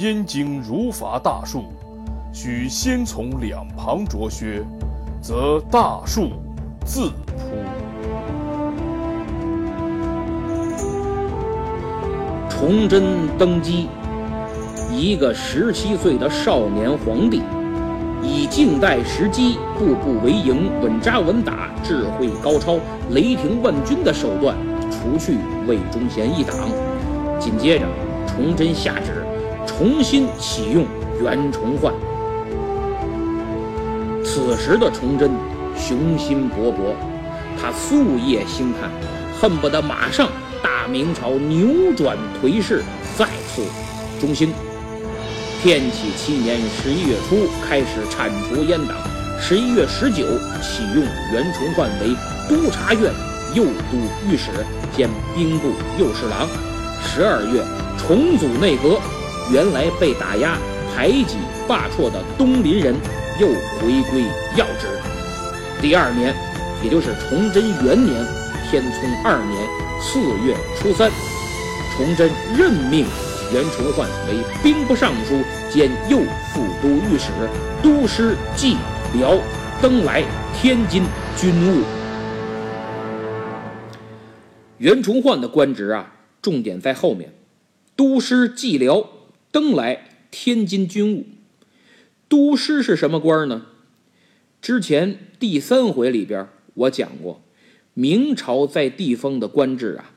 燕京儒法大树，须先从两旁着靴，则大树自扑。崇祯登基，一个十七岁的少年皇帝，以静待时机、步步为营、稳扎稳打、智慧高超、雷霆万钧的手段，除去魏忠贤一党。紧接着，崇祯下旨。重新启用袁崇焕。此时的崇祯雄心勃勃，他夙夜兴叹，恨不得马上大明朝扭转颓势，再次中兴。天启七年十一月初开始铲除阉党，十一月十九启用袁崇焕为督察院右都御史兼兵部右侍郎，十二月重组内阁。原来被打压、排挤、罢黜的东林人又回归要职。第二年，也就是崇祯元年天聪二年四月初三，崇祯任命袁崇焕为兵部尚书兼右副都御史、都师蓟辽登莱天津军务。袁崇焕的官职啊，重点在后面，都师蓟辽。登来天津军务，都师是什么官呢？之前第三回里边我讲过，明朝在地方的官制啊，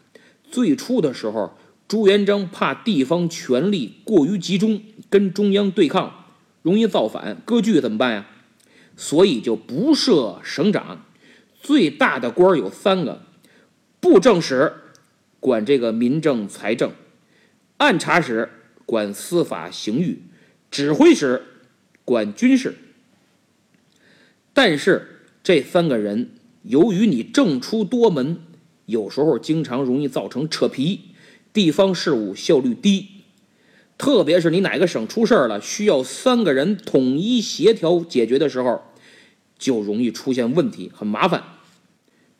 最初的时候朱元璋怕地方权力过于集中，跟中央对抗容易造反割据怎么办呀？所以就不设省长，最大的官有三个：布政使管这个民政财政，按察使。管司法刑狱，指挥使管军事。但是这三个人，由于你政出多门，有时候经常容易造成扯皮，地方事务效率低。特别是你哪个省出事儿了，需要三个人统一协调解决的时候，就容易出现问题，很麻烦。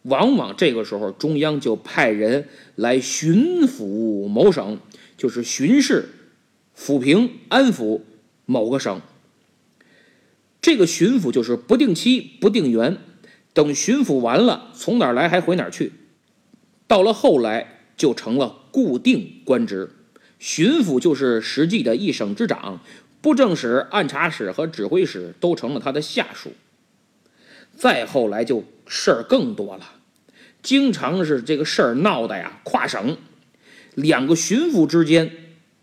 往往这个时候，中央就派人来巡抚某省，就是巡视。抚平安抚某个省，这个巡抚就是不定期不定员，等巡抚完了，从哪儿来还回哪儿去。到了后来就成了固定官职，巡抚就是实际的一省之长，布政使、按察使和指挥使都成了他的下属。再后来就事儿更多了，经常是这个事儿闹的呀，跨省，两个巡抚之间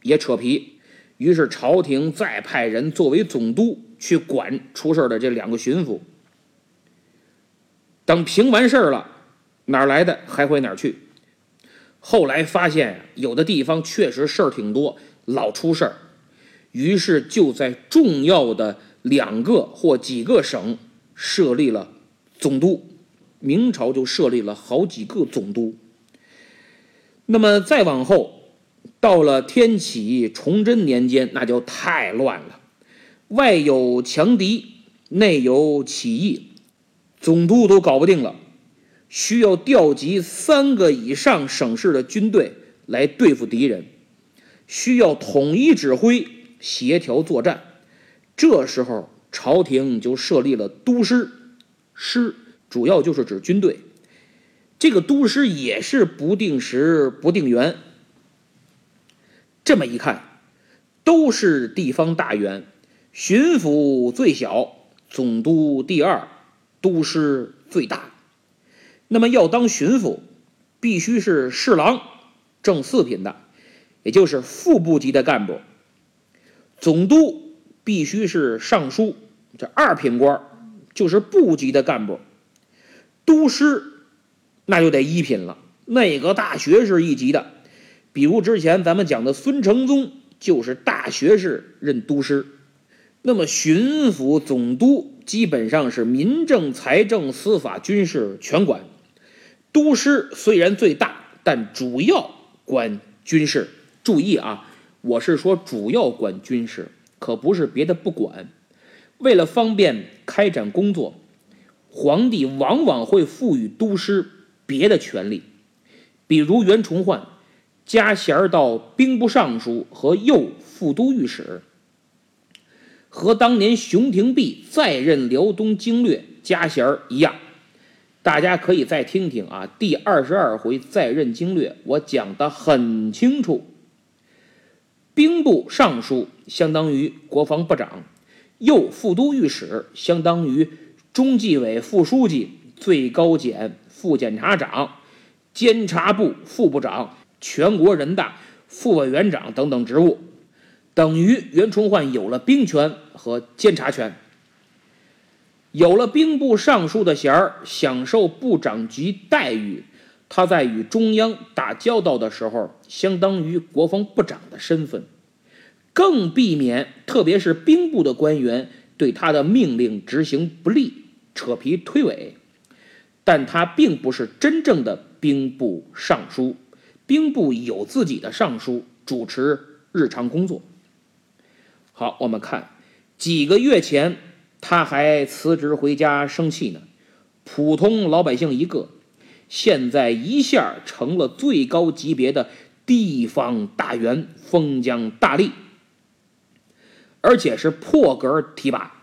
也扯皮。于是朝廷再派人作为总督去管出事的这两个巡抚。等平完事儿了，哪儿来的还回哪儿去。后来发现有的地方确实事儿挺多，老出事儿，于是就在重要的两个或几个省设立了总督。明朝就设立了好几个总督。那么再往后。到了天启、崇祯年间，那就太乱了，外有强敌，内有起义，总督都搞不定了，需要调集三个以上省市的军队来对付敌人，需要统一指挥、协调作战。这时候朝廷就设立了都师，师主要就是指军队。这个都师也是不定时不定员。这么一看，都是地方大员，巡抚最小，总督第二，都师最大。那么要当巡抚，必须是侍郎，正四品的，也就是副部级的干部。总督必须是尚书，这二品官，就是部级的干部。都师那就得一品了，内阁大学士一级的。比如之前咱们讲的孙承宗就是大学士任都师。那么巡抚、总督基本上是民政、财政、司法、军事全管。都师虽然最大，但主要管军事。注意啊！我是说，主要管军事，可不是别的不管。为了方便开展工作，皇帝往往会赋予都师别的权利，比如袁崇焕加衔儿到兵部尚书和右副都御史，和当年熊廷弼再任辽东经略加衔儿一样。大家可以再听听啊，第二十二回再任经略，我讲的很清楚。兵部尚书相当于国防部长，右副都御史相当于中纪委副书记、最高检副检察长、监察部副部长、全国人大副委员长等等职务，等于袁崇焕有了兵权和监察权，有了兵部尚书的衔儿，享受部长级待遇。他在与中央打交道的时候，相当于国防部长的身份，更避免特别是兵部的官员对他的命令执行不力、扯皮推诿。但他并不是真正的兵部尚书，兵部有自己的尚书主持日常工作。好，我们看几个月前他还辞职回家生气呢，普通老百姓一个。现在一下成了最高级别的地方大员，封疆大吏，而且是破格提拔。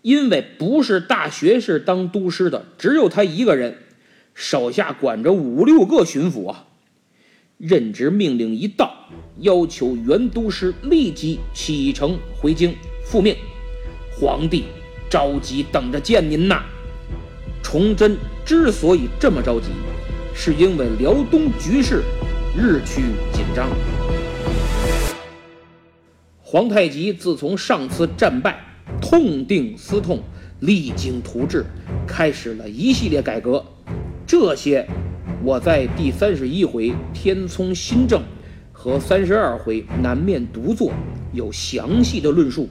因为不是大学士当都师的，只有他一个人，手下管着五六个巡抚啊。任职命令一到，要求袁都师立即启程回京复命。皇帝着急等着见您呐。崇祯之所以这么着急，是因为辽东局势日趋紧张。皇太极自从上次战败，痛定思痛，励精图治，开始了一系列改革。这些我在第三十一回天聪新政和三十二回南面独坐有详细的论述。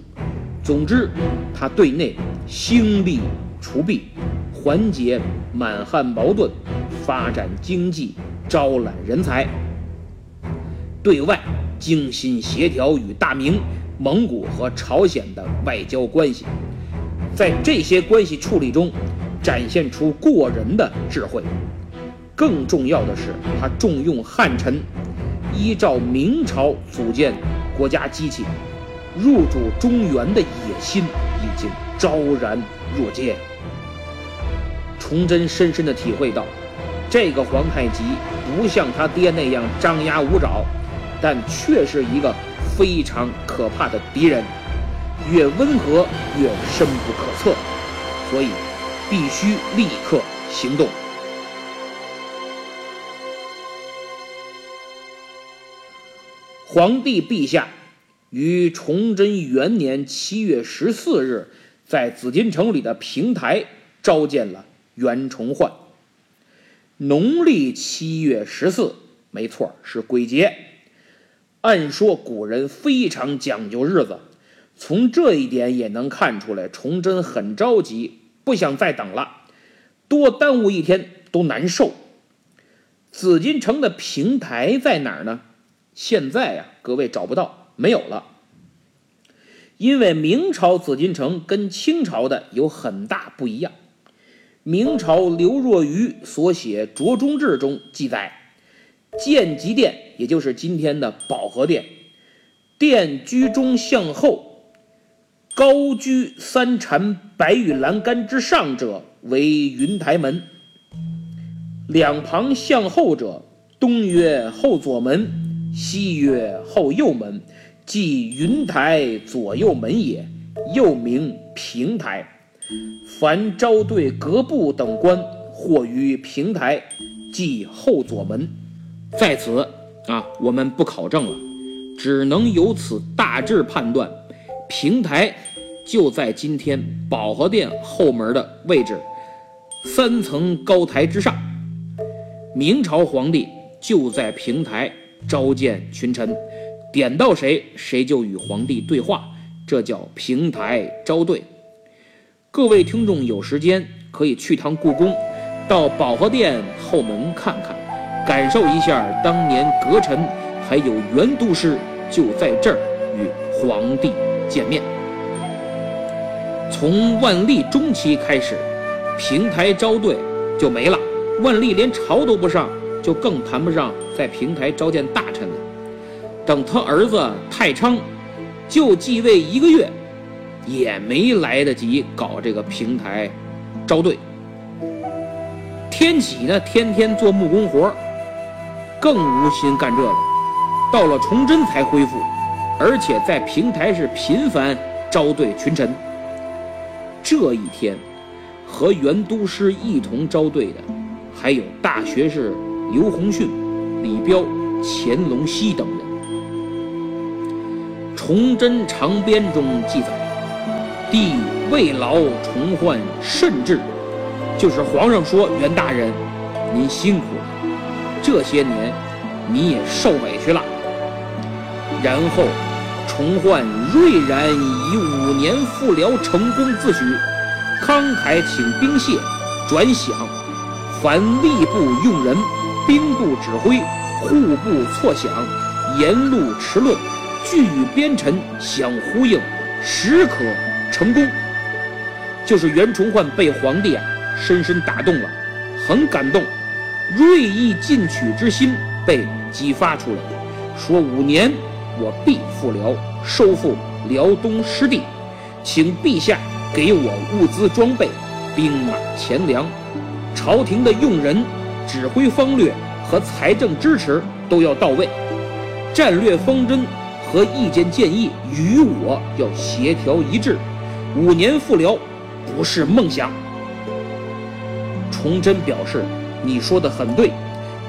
总之，他对内兴利除弊。缓解满汉矛盾，发展经济，招揽人才；对外精心协调与大明、蒙古和朝鲜的外交关系，在这些关系处理中展现出过人的智慧。更重要的是，他重用汉臣，依照明朝组建国家机器，入主中原的野心已经昭然若揭。崇祯深深地体会到，这个皇太极不像他爹那样张牙舞爪，但却是一个非常可怕的敌人，越温和越深不可测，所以必须立刻行动。皇帝陛下于崇祯元年七月十四日，在紫禁城里的平台召见了。袁崇焕，农历七月十四，没错，是鬼节。按说古人非常讲究日子，从这一点也能看出来，崇祯很着急，不想再等了，多耽误一天都难受。紫禁城的平台在哪儿呢？现在呀，各位找不到，没有了。因为明朝紫禁城跟清朝的有很大不一样。明朝刘若愚所写《着中志》中记载，建极殿，也就是今天的保和殿，殿居中向后，高居三禅白玉栏杆之上者为云台门，两旁向后者，东曰后左门，西曰后右门，即云台左右门也，又名平台。凡招对阁部等官，或于平台，即后左门。在此啊，我们不考证了，只能由此大致判断，平台。就在今天保和殿后门的位置，三层高台之上。明朝皇帝就在平台召见群臣，点到谁，谁就与皇帝对话，这叫平台招对。各位听众有时间可以去趟故宫，到保和殿后门看看，感受一下当年阁臣还有原都师就在这儿与皇帝见面。从万历中期开始，平台招对就没了。万历连朝都不上，就更谈不上在平台召见大臣了。等他儿子太昌就继位一个月，也没来得及搞这个平台招对。天启呢，天天做木工活更无心干这个。到了崇祯才恢复，而且在平台是频繁招对群臣。这一天，和原都师一同招对的，还有大学士刘洪训、李彪、乾隆熙等人。《崇祯长编》中记载：“帝未劳重焕甚至，就是皇上说袁大人，您辛苦了，这些年你也受委屈了。”然后。重焕锐然以五年复辽成功自诩，慷慨请兵械，转饷，凡吏部用人，兵部指挥，户部错饷，沿路驰论，俱与边臣相呼应，实可成功。就是袁崇焕被皇帝啊深深打动了，很感动，锐意进取之心被激发出来，说五年。我必复辽，收复辽东失地，请陛下给我物资装备、兵马钱粮，朝廷的用人、指挥方略和财政支持都要到位，战略方针和意见建议与我要协调一致。五年复辽不是梦想。崇祯表示：“你说的很对，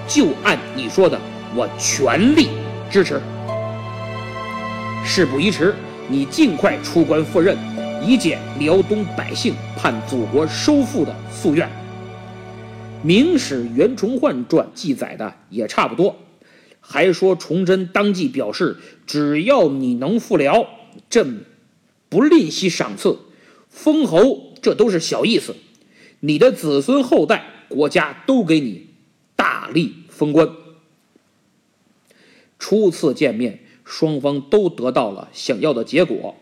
就按你说的，我全力支持。”事不宜迟，你尽快出关赴任，以解辽东百姓盼祖国收复的夙愿。《明史·袁崇焕传》记载的也差不多，还说崇祯当即表示，只要你能复辽，朕不吝惜赏赐，封侯这都是小意思，你的子孙后代，国家都给你大力封官。初次见面。双方都得到了想要的结果。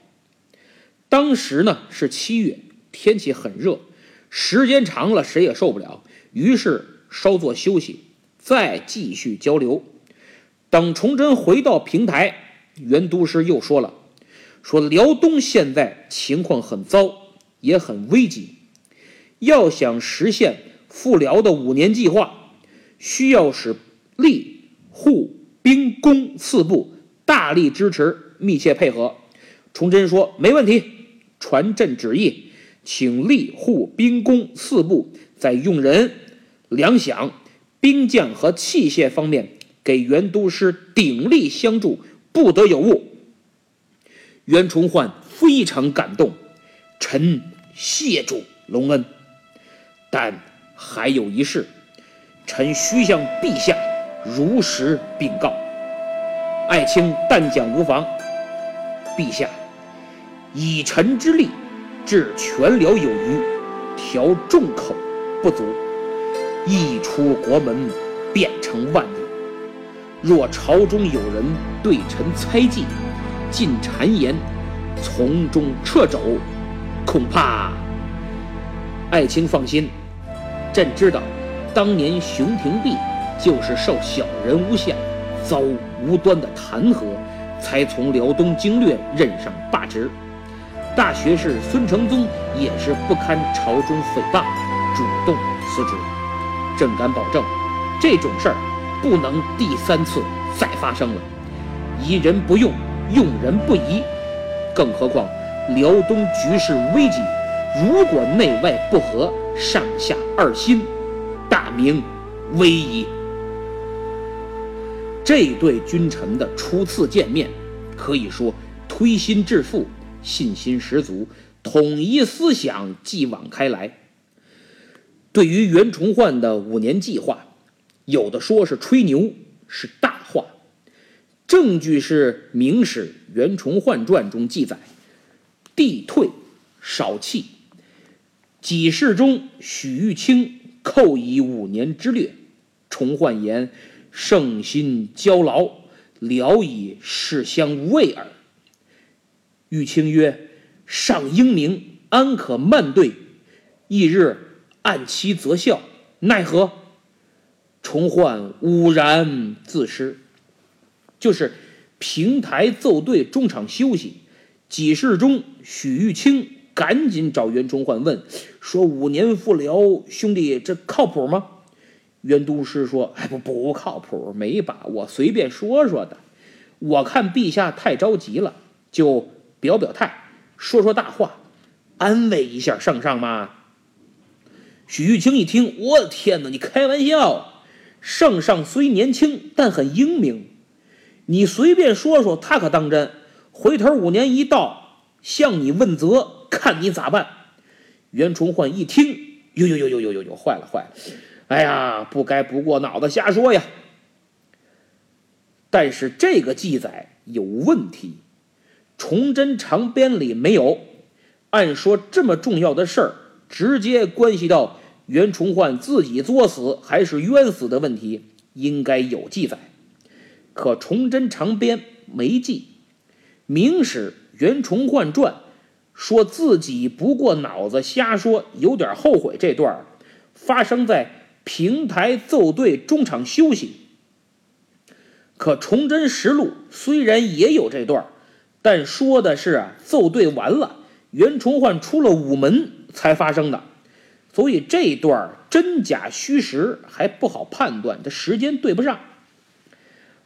当时呢是七月，天气很热，时间长了谁也受不了，于是稍作休息，再继续交流。等崇祯回到平台，袁都师又说了：“说辽东现在情况很糟，也很危急，要想实现复辽的五年计划，需要使吏、户、兵、工四部。”大力支持，密切配合。崇祯说：“没问题，传朕旨意，请吏户兵工四部在用人、粮饷、兵将和器械方面给袁都师鼎力相助，不得有误。”袁崇焕非常感动，臣谢主隆恩。但还有一事，臣需向陛下如实禀告。爱卿但讲无妨。陛下，以臣之力，治全辽有余，调众口不足，一出国门，便成万里。若朝中有人对臣猜忌，进谗言，从中掣肘，恐怕……爱卿放心，朕知道，当年熊廷弼就是受小人诬陷。遭无端的弹劾，才从辽东经略任上罢职。大学士孙承宗也是不堪朝中诽谤，主动辞职。朕敢保证，这种事儿不能第三次再发生了。疑人不用，用人不疑。更何况辽东局势危急，如果内外不和，上下二心，大明危矣。这对君臣的初次见面，可以说推心置腹，信心十足，统一思想，继往开来。对于袁崇焕的五年计划，有的说是吹牛，是大话。证据是《明史袁崇焕传》中记载：“帝退，少气。己世中，许玉清寇以五年之略。崇焕言：‘圣心交劳，聊以事相慰耳。’玉清曰：‘上英明，安可慢对？’翌日。”按期择校，奈何？重焕兀然自失。就是平台奏对，中场休息。几事中，许玉清赶紧找袁崇焕问说：“五年复辽，兄弟这靠谱吗？”袁都师说：“哎，不不靠谱，没把握，随便说说的。我看陛下太着急了，就表表态，说说大话，安慰一下圣上嘛。”许玉清一听，我的天哪！你开玩笑？圣上虽年轻，但很英明。你随便说说，他可当真。回头五年一到，向你问责，看你咋办？袁崇焕一听，呦呦呦呦呦呦呦，坏了坏了！哎呀，不该不过脑子瞎说呀。但是这个记载有问题，《崇祯长编》里没有。按说这么重要的事儿，直接关系到。袁崇焕自己作死还是冤死的问题，应该有记载，可《崇祯长编》没记。《明史袁崇焕传》说自己不过脑子瞎说，有点后悔。这段发生在平台奏对中场休息。可《崇祯实录》虽然也有这段，但说的是，奏对完了，袁崇焕出了午门才发生的。所以这段真假虚实还不好判断，这时间对不上。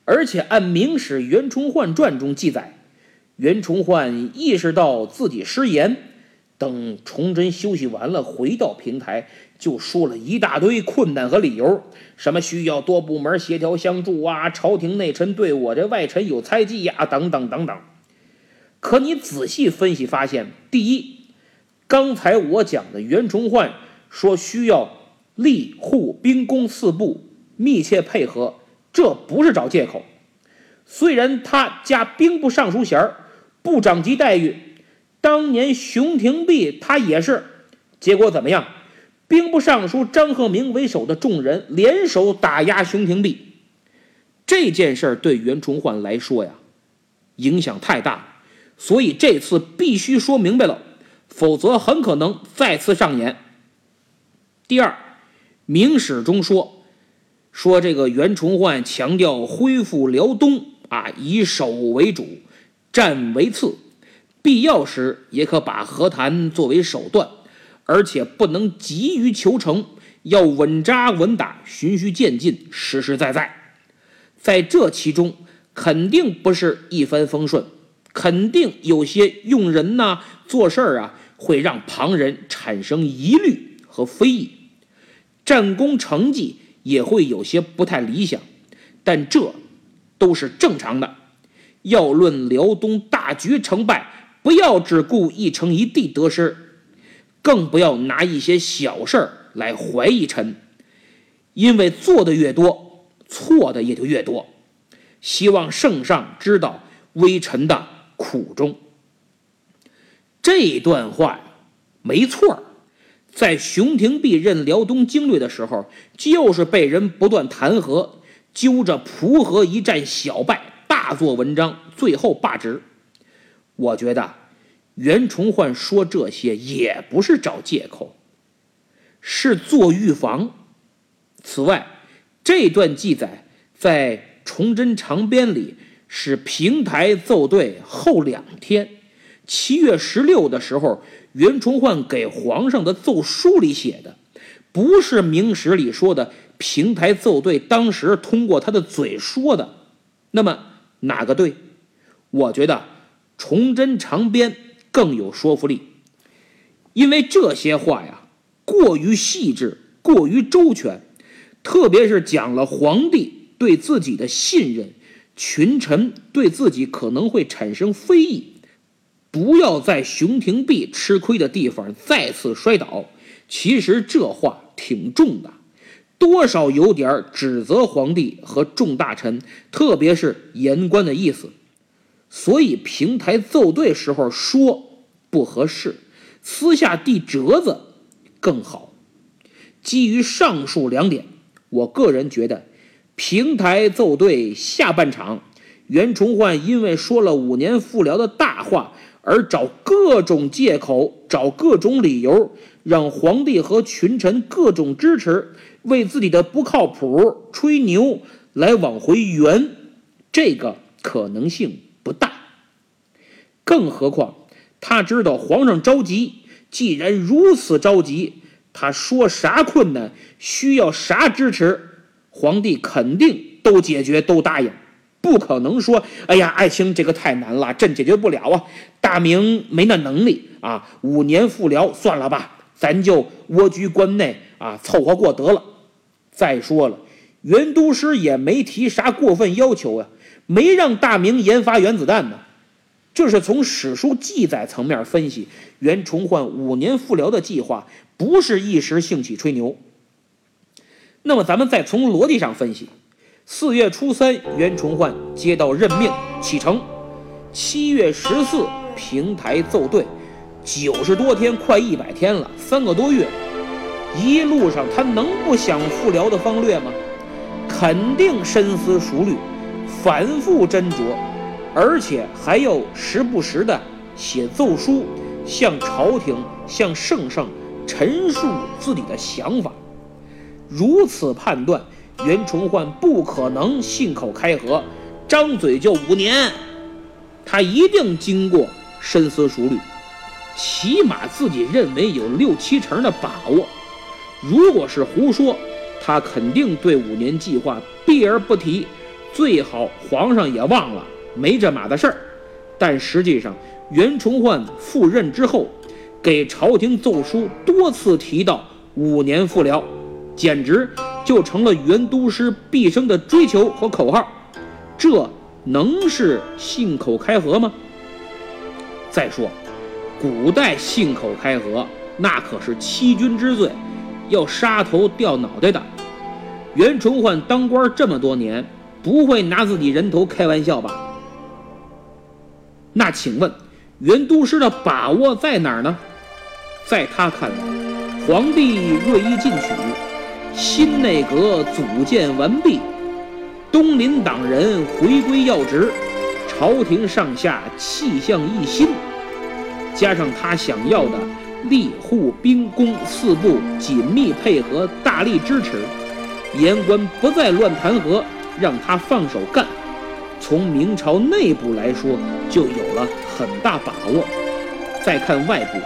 而且按《明史袁崇焕传》中记载，袁崇焕意识到自己失言，等崇祯休息完了，回到平台，就说了一大堆困难和理由，什么需要多部门协调相助啊，朝廷内臣对我这外臣有猜忌呀，等等等等。可你仔细分析发现，第一，刚才我讲的袁崇焕。说需要吏户兵工四部密切配合，这不是找借口。虽然他加兵部尚书衔儿，部长级待遇，当年熊廷弼他也是，结果怎么样？兵部尚书张鹤鸣为首的众人联手打压熊廷弼，这件事儿对袁崇焕来说呀，影响太大，所以这次必须说明白了，否则很可能再次上演。第二，《明史》中说，说这个袁崇焕强调恢复辽东啊，以守为主，战为次，必要时也可把和谈作为手段，而且不能急于求成，要稳扎稳打，循序渐进，实实在在。在这其中，肯定不是一帆风顺，肯定有些用人呐、做事儿啊，会让旁人产生疑虑。和非议，战功成绩也会有些不太理想，但这都是正常的。要论辽东大局成败，不要只顾一城一地得失，更不要拿一些小事来怀疑臣，因为做的越多，错的也就越多。希望圣上知道微臣的苦衷。这段话没错在熊廷弼任辽东经略的时候，就是被人不断弹劾，揪着蒲河一战小败，大做文章，最后罢职。我觉得袁崇焕说这些也不是找借口，是做预防。此外，这段记载在《崇祯长编》里是平台奏对后两天，七月十六的时候，袁崇焕给皇上的奏书里写的，不是明史里说的平台奏对，当时通过他的嘴说的。那么哪个对？我觉得崇祯长编更有说服力，因为这些话呀过于细致，过于周全，特别是讲了皇帝对自己的信任，群臣对自己可能会产生非议。不要在熊廷弼吃亏的地方再次摔倒。其实这话挺重的，多少有点指责皇帝和众大臣，特别是言官的意思。所以平台奏对时候说不合适，私下递折子更好。基于上述两点，我个人觉得平台奏对下半场，袁崇焕因为说了五年复辽的大话。而找各种借口，找各种理由，让皇帝和群臣各种支持，为自己的不靠谱吹牛来往回圆，这个可能性不大。更何况他知道皇上着急，既然如此着急，他说啥困难，需要啥支持，皇帝肯定都解决，都答应。不可能说，哎呀，爱卿这个太难了，朕解决不了啊！大明没那能力啊！五年复辽算了吧，咱就蜗居关内啊，凑合过得了。再说了，袁都师也没提啥过分要求啊，没让大明研发原子弹呢。这是从史书记载层面分析，袁崇焕五年复辽的计划不是一时兴起吹牛。那么，咱们再从逻辑上分析。四月初三，袁崇焕接到任命，启程。七月十四，平台奏对，九十多天，快一百天了，三个多月。一路上，他能不想复辽的方略吗？肯定深思熟虑，反复斟酌，而且还要时不时的写奏书，向朝廷、向圣上陈述自己的想法。如此判断。袁崇焕不可能信口开河，张嘴就五年，他一定经过深思熟虑，起码自己认为有六七成的把握。如果是胡说，他肯定对五年计划避而不提，最好皇上也忘了没这码的事儿。但实际上，袁崇焕赴任之后，给朝廷奏书多次提到五年复辽，简直。就成了袁都师毕生的追求和口号，这能是信口开河吗？再说，古代信口开河那可是欺君之罪，要杀头掉脑袋的。袁崇焕当官这么多年，不会拿自己人头开玩笑吧？那请问，袁都师的把握在哪儿呢？在他看来，皇帝锐意进取。新内阁组建完毕，东林党人回归要职，朝廷上下气象一新，加上他想要的吏户兵工四部紧密配合，大力支持，言官不再乱弹劾，让他放手干。从明朝内部来说，就有了很大把握。再看外部，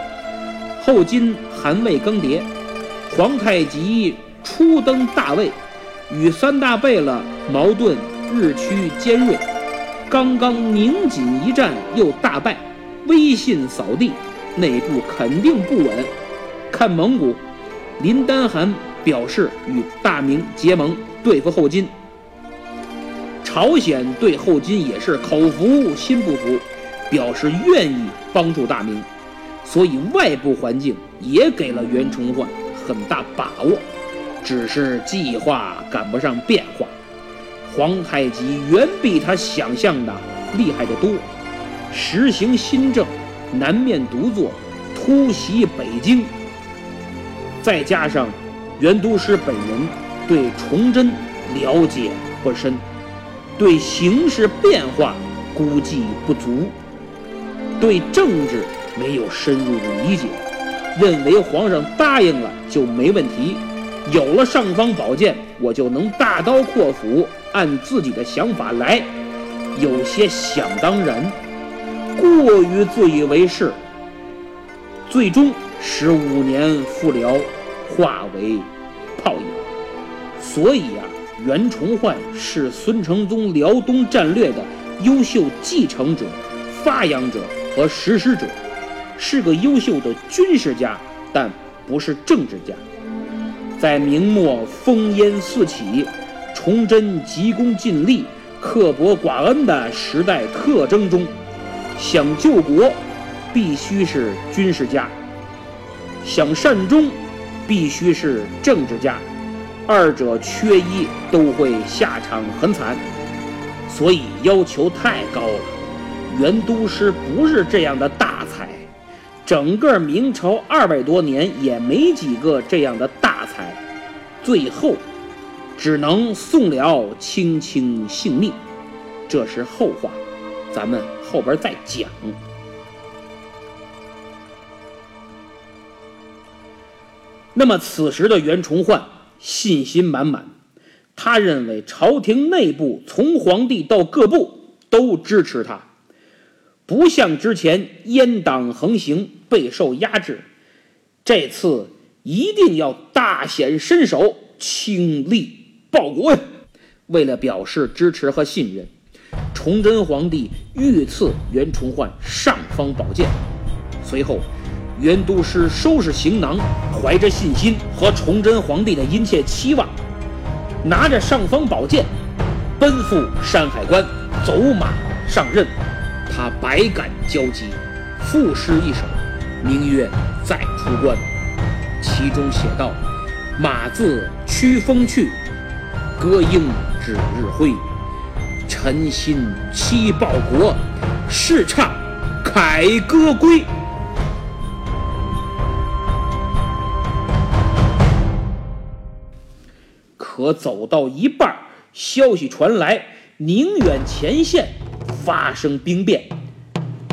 后金韩魏更迭，皇太极。初登大位，与三大贝勒矛盾日趋尖锐，刚刚宁锦一战又大败，威信扫地，内部肯定不稳。看蒙古，林丹汗表示与大明结盟对付后金。朝鲜对后金也是口服心不服，表示愿意帮助大明，所以外部环境也给了袁崇焕很大把握。只是计划赶不上变化，皇太极远比他想象的厉害得多。实行新政，南面独坐，突袭北京。再加上袁都师本人对崇祯了解不深，对形势变化估计不足，对政治没有深入的理解，认为皇上答应了就没问题。有了尚方宝剑，我就能大刀阔斧，按自己的想法来，有些想当然。过于自以为是，最终使五年复辽化为泡影。所以啊，袁崇焕是孙承宗辽东战略的优秀继承者、发扬者和实施者，是个优秀的军事家，但不是政治家。在明末烽烟四起、崇祯急功近利、刻薄寡恩的时代特征中，想救国，必须是军事家；想善终，必须是政治家。二者缺一，都会下场很惨。所以要求太高了。袁都师不是这样的大才，整个明朝二百多年也没几个这样的大才。最后，只能送了卿卿性命，这是后话，咱们后边再讲。那么此时的袁崇焕信心满满，他认为朝廷内部从皇帝到各部都支持他，不像之前阉党横行，备受压制，这次。一定要大显身手，倾力报国呀！为了表示支持和信任，崇祯皇帝御赐袁崇焕尚方宝剑。随后，袁都师收拾行囊，怀着信心和崇祯皇帝的殷切期望，拿着尚方宝剑，奔赴山海关，走马上任。他百感交集，赋诗一首，名曰《再出关》。其中写道：“马自驱风去，歌应指日晖。臣心期报国，试唱凯歌归。”可走到一半，消息传来，宁远前线发生兵变，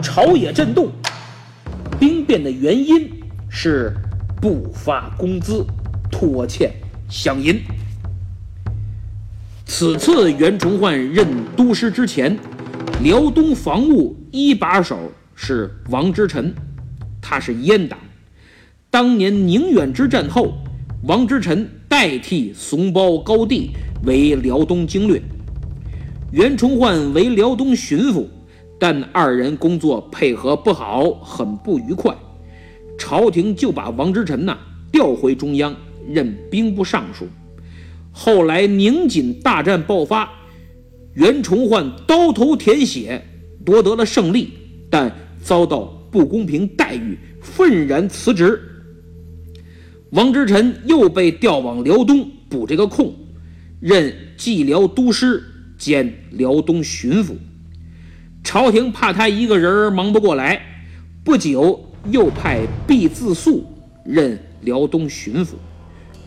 朝野震动。兵变的原因是。不发工资，拖欠饷银。此次袁崇焕任都师之前，辽东防务一把手是王之臣，他是阉党。当年宁远之战后，王之臣代替怂包高帝为辽东经略，袁崇焕为辽东巡抚，但二人工作配合不好，很不愉快。朝廷就把王之臣呐调回中央任兵部尚书。后来宁锦大战爆发，袁崇焕刀头舔血夺得了胜利，但遭到不公平待遇，愤然辞职。王之臣又被调往辽东补这个空，任蓟辽都师兼辽东巡抚。朝廷怕他一个人忙不过来，不久。又派毕自肃任辽东巡抚，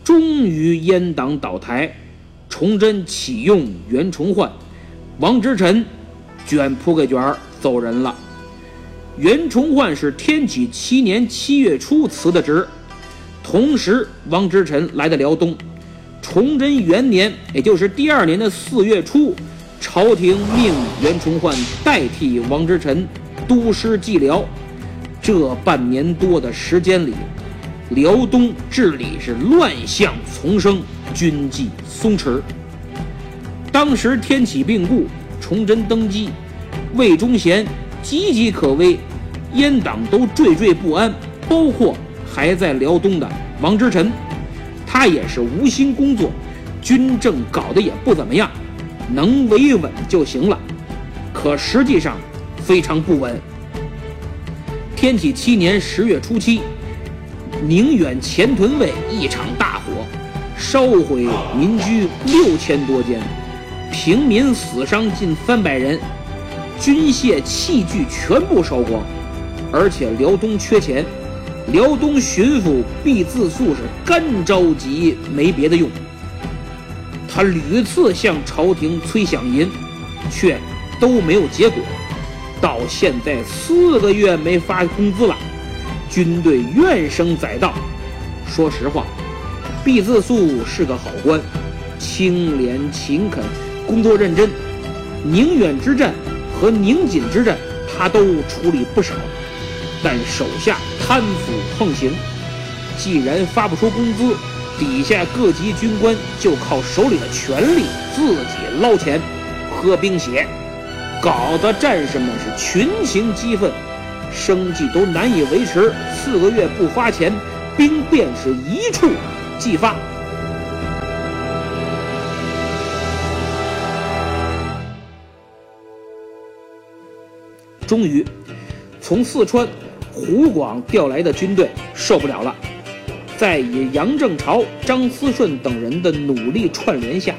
终于阉党倒台，崇祯启用袁崇焕，王之臣卷铺盖卷儿走人了。袁崇焕是天启七年七月初辞的职，同时王之臣来的辽东。崇祯元年，也就是第二年的四月初，朝廷命袁崇焕代替王之臣督师蓟辽。这半年多的时间里，辽东治理是乱象丛生，军纪松弛。当时天启病故，崇祯登基，魏忠贤岌岌可危，阉党都惴惴不安，包括还在辽东的王之臣，他也是无心工作，军政搞得也不怎么样，能维稳就行了。可实际上非常不稳。天启七年十月初七，宁远前屯卫一场大火，烧毁民居六千多间，平民死伤近三百人，军械器具全部烧光，而且辽东缺钱，辽东巡抚毕自肃是干着急，没别的用。他屡次向朝廷催饷银，却都没有结果。到现在四个月没发工资了，军队怨声载道。说实话，毕自肃是个好官，清廉勤恳，工作认真。宁远之战和宁锦之战，他都处理不少，但手下贪腐横行，既然发不出工资，底下各级军官就靠手里的权力自己捞钱、喝冰血，搞得战士们是群情激愤，生计都难以维持。四个月不花钱，兵变是一触即发。终于，从四川、湖广调来的军队受不了了，在以杨正朝、张思顺等人的努力串联下，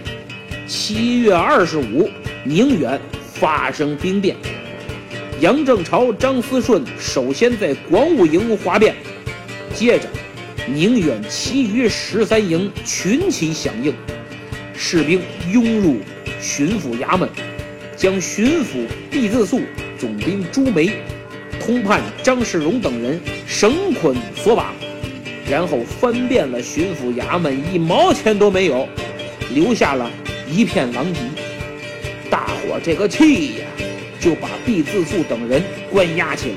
七月二十五，宁远发生兵变。杨正朝、张思顺首先在广武营哗变，接着，宁远其余十三营群起响应，士兵拥入巡抚衙门，将巡抚毕自肃。总兵朱梅、通判张世荣等人绳捆索绑，然后翻遍了巡抚衙门，一毛钱都没有，留下了一片狼藉。这个气呀，就把毕自肃等人关押起来，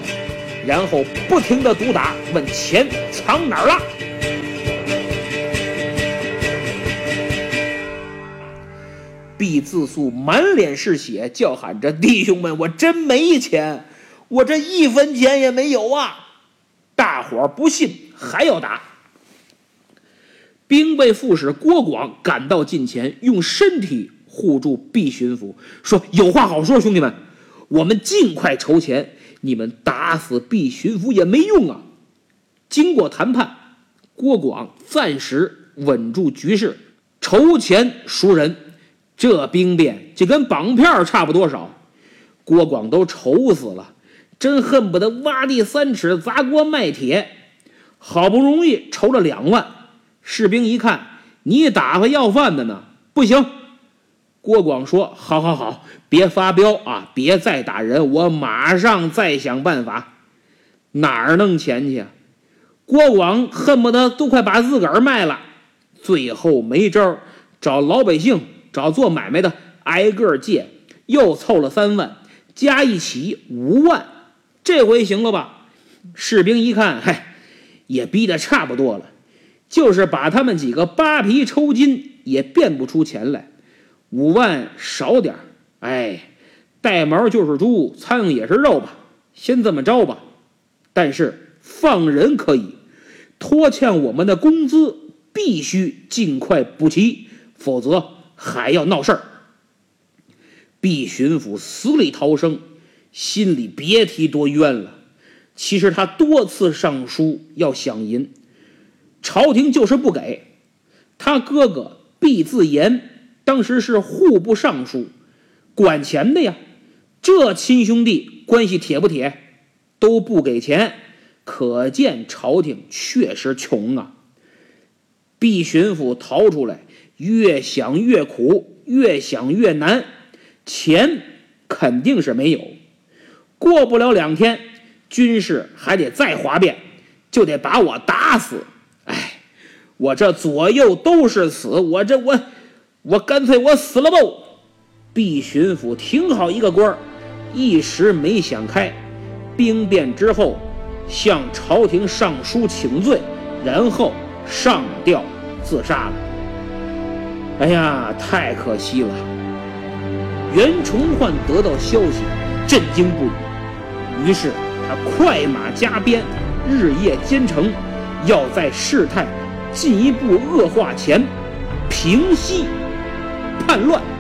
然后不停的毒打，问钱藏哪儿了。毕自肃满脸是血，叫喊着：“弟兄们，我真没钱，我这一分钱也没有啊！”大伙儿不信，还要打。兵备副使郭广赶到近前，用身体护住毕巡抚，说：“有话好说，兄弟们，我们尽快筹钱。你们打死毕巡抚也没用啊！”经过谈判，郭广暂时稳住局势，筹钱赎人。这兵变就跟绑票差不多少，郭广都愁死了，真恨不得挖地三尺砸锅卖铁。好不容易筹了两万，士兵一看，你打发要饭的呢，不行。郭广说：“好好好，别发飙啊，别再打人，我马上再想办法。哪儿弄钱去？”郭广恨不得都快把自个儿卖了，最后没招，找老百姓。找做买卖的挨个借，又凑了三万，加一起五万，这回行了吧？士兵一看，嗨，也逼得差不多了，就是把他们几个扒皮抽筋，也变不出钱来。五万少点哎，带毛就是猪，苍蝇也是肉吧？先这么着吧。但是放人可以，拖欠我们的工资必须尽快补齐，否则。还要闹事儿，毕巡抚死里逃生，心里别提多冤了。其实他多次上书要饷银，朝廷就是不给。他哥哥毕自严当时是户部尚书，管钱的呀。这亲兄弟关系铁不铁？都不给钱，可见朝廷确实穷啊。毕巡抚逃出来。越想越苦，越想越难，钱肯定是没有。过不了两天，军事还得再哗变，就得把我打死。哎，我这左右都是死，我这我我干脆我死了吧。毕巡抚挺好一个官儿，一时没想开。兵变之后，向朝廷上书请罪，然后上吊自杀了。哎呀，太可惜了！袁崇焕得到消息，震惊不已。于是他快马加鞭，日夜兼程，要在事态进一步恶化前平息叛乱。